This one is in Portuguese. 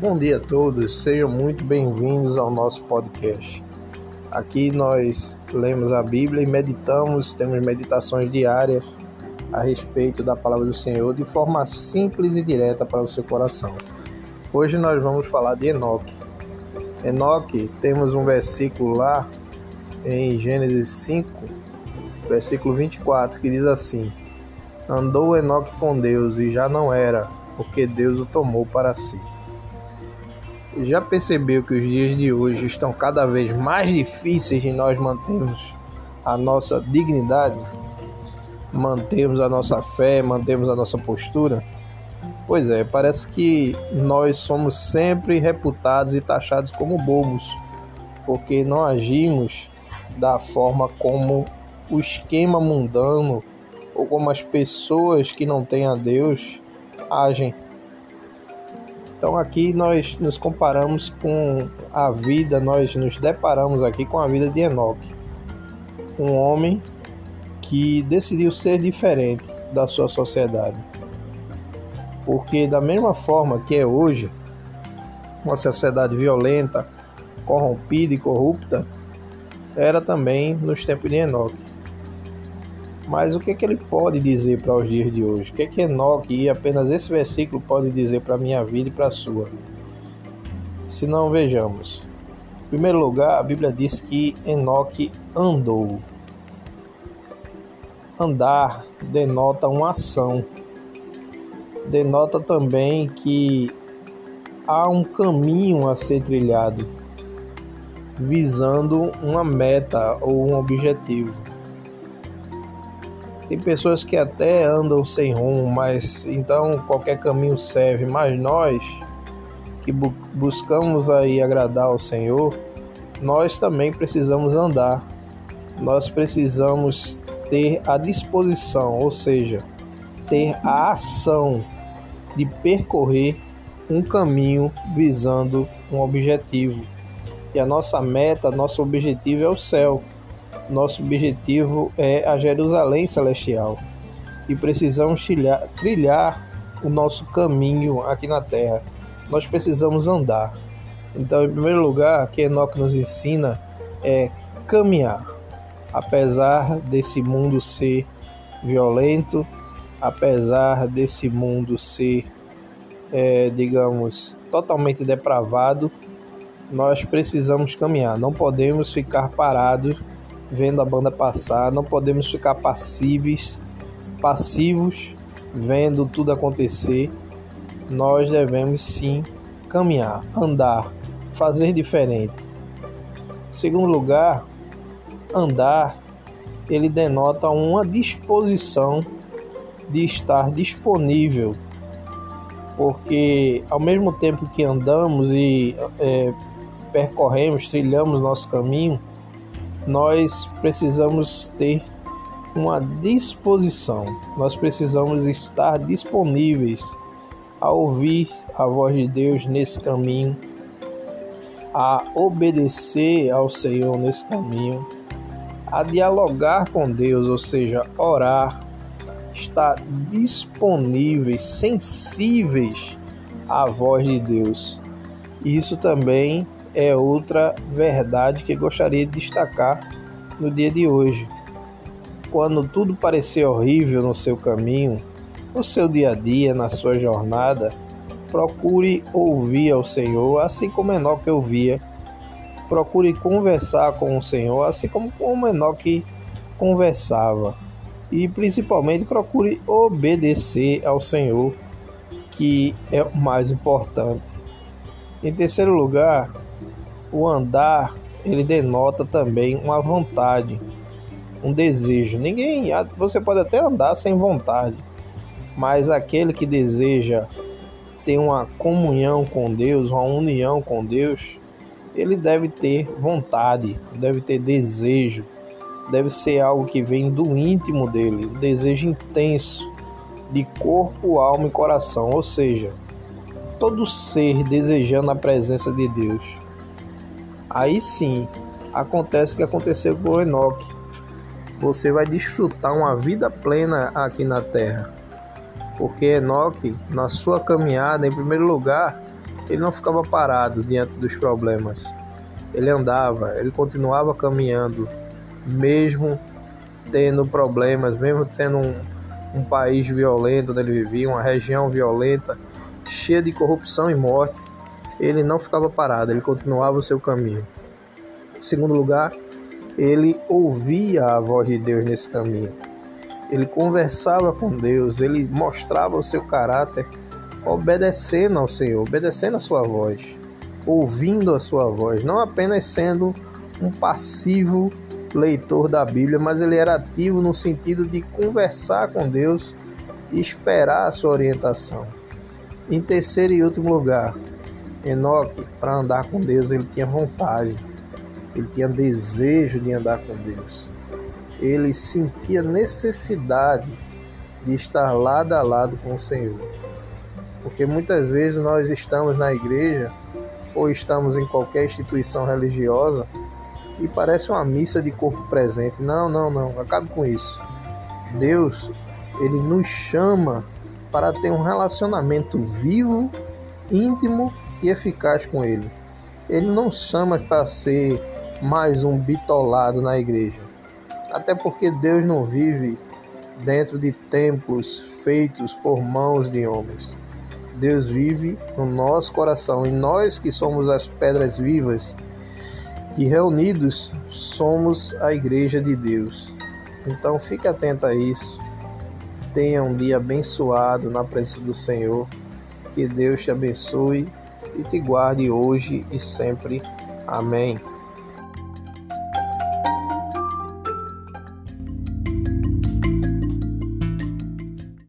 Bom dia a todos, sejam muito bem-vindos ao nosso podcast. Aqui nós lemos a Bíblia e meditamos, temos meditações diárias a respeito da palavra do Senhor de forma simples e direta para o seu coração. Hoje nós vamos falar de Enoque. Enoque, temos um versículo lá em Gênesis 5, versículo 24, que diz assim: Andou Enoque com Deus e já não era, porque Deus o tomou para si. Já percebeu que os dias de hoje estão cada vez mais difíceis de nós mantermos a nossa dignidade, mantermos a nossa fé, mantermos a nossa postura? Pois é, parece que nós somos sempre reputados e taxados como bobos, porque não agimos da forma como o esquema mundano ou como as pessoas que não têm a Deus agem. Então aqui nós nos comparamos com a vida, nós nos deparamos aqui com a vida de Enoque, um homem que decidiu ser diferente da sua sociedade. Porque da mesma forma que é hoje, uma sociedade violenta, corrompida e corrupta, era também nos tempos de Enoque. Mas o que, é que ele pode dizer para os dias de hoje? O que é que Enoque e apenas esse versículo pode dizer para a minha vida e para a sua? Se não, vejamos. Em primeiro lugar, a Bíblia diz que Enoque andou. Andar denota uma ação. Denota também que há um caminho a ser trilhado, visando uma meta ou um objetivo. Tem pessoas que até andam sem rumo, mas então qualquer caminho serve. Mas nós que bu buscamos aí agradar ao Senhor, nós também precisamos andar. Nós precisamos ter a disposição, ou seja, ter a ação de percorrer um caminho visando um objetivo. E a nossa meta, nosso objetivo é o céu. Nosso objetivo é a Jerusalém celestial e precisamos trilhar, trilhar o nosso caminho aqui na terra. Nós precisamos andar. Então, em primeiro lugar, que Enoque nos ensina é caminhar. Apesar desse mundo ser violento, apesar desse mundo ser, é, digamos, totalmente depravado, nós precisamos caminhar. Não podemos ficar parados vendo a banda passar, não podemos ficar passivos, passivos vendo tudo acontecer. Nós devemos sim caminhar, andar, fazer diferente. Segundo lugar, andar ele denota uma disposição de estar disponível, porque ao mesmo tempo que andamos e é, percorremos, trilhamos nosso caminho, nós precisamos ter uma disposição, nós precisamos estar disponíveis a ouvir a voz de Deus nesse caminho, a obedecer ao Senhor nesse caminho, a dialogar com Deus, ou seja, orar, estar disponíveis, sensíveis à voz de Deus. Isso também é outra verdade que gostaria de destacar no dia de hoje. Quando tudo parecer horrível no seu caminho, no seu dia a dia, na sua jornada, procure ouvir ao Senhor, assim como Enoque ouvia. Procure conversar com o Senhor, assim como o Enoque conversava. E principalmente procure obedecer ao Senhor, que é o mais importante. Em terceiro lugar, o andar ele denota também uma vontade, um desejo. Ninguém, você pode até andar sem vontade, mas aquele que deseja ter uma comunhão com Deus, uma união com Deus, ele deve ter vontade, deve ter desejo, deve ser algo que vem do íntimo dele, um desejo intenso de corpo, alma e coração, ou seja, todo ser desejando a presença de Deus aí sim acontece o que aconteceu com Enoque. Você vai desfrutar uma vida plena aqui na terra. Porque Enoque, na sua caminhada, em primeiro lugar, Ele não ficava parado diante dos problemas. Ele andava, ele continuava caminhando, mesmo tendo problemas, mesmo sendo um, um país violento onde ele vivia, uma região violenta, cheia de corrupção e morte. Ele não ficava parado, ele continuava o seu caminho. Em segundo lugar, ele ouvia a voz de Deus nesse caminho. Ele conversava com Deus, ele mostrava o seu caráter obedecendo ao Senhor, obedecendo a sua voz, ouvindo a sua voz, não apenas sendo um passivo leitor da Bíblia, mas ele era ativo no sentido de conversar com Deus e esperar a sua orientação. Em terceiro e último lugar, Enoque, para andar com Deus, ele tinha vontade, ele tinha desejo de andar com Deus. Ele sentia necessidade de estar lado a lado com o Senhor. Porque muitas vezes nós estamos na igreja ou estamos em qualquer instituição religiosa e parece uma missa de corpo presente. Não, não, não, acabe com isso. Deus, ele nos chama para ter um relacionamento vivo, íntimo e eficaz com ele. Ele não chama para ser mais um bitolado na igreja. Até porque Deus não vive dentro de templos feitos por mãos de homens. Deus vive no nosso coração e nós que somos as pedras vivas e reunidos somos a igreja de Deus. Então fique atento a isso. Tenha um dia abençoado na presença do Senhor. Que Deus te abençoe e te guarde hoje e sempre. Amém.